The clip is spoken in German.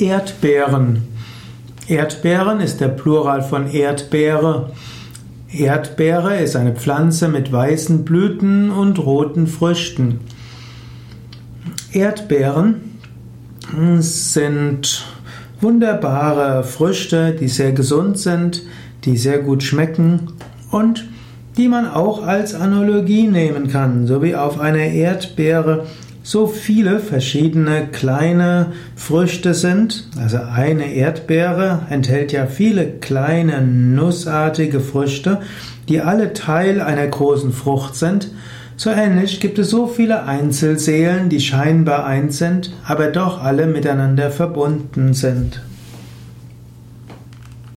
Erdbeeren. Erdbeeren ist der Plural von Erdbeere. Erdbeere ist eine Pflanze mit weißen Blüten und roten Früchten. Erdbeeren sind wunderbare Früchte, die sehr gesund sind, die sehr gut schmecken und die man auch als Analogie nehmen kann, so wie auf einer Erdbeere so viele verschiedene kleine Früchte sind. Also eine Erdbeere enthält ja viele kleine nussartige Früchte, die alle Teil einer großen Frucht sind. So ähnlich gibt es so viele Einzelseelen, die scheinbar eins sind, aber doch alle miteinander verbunden sind.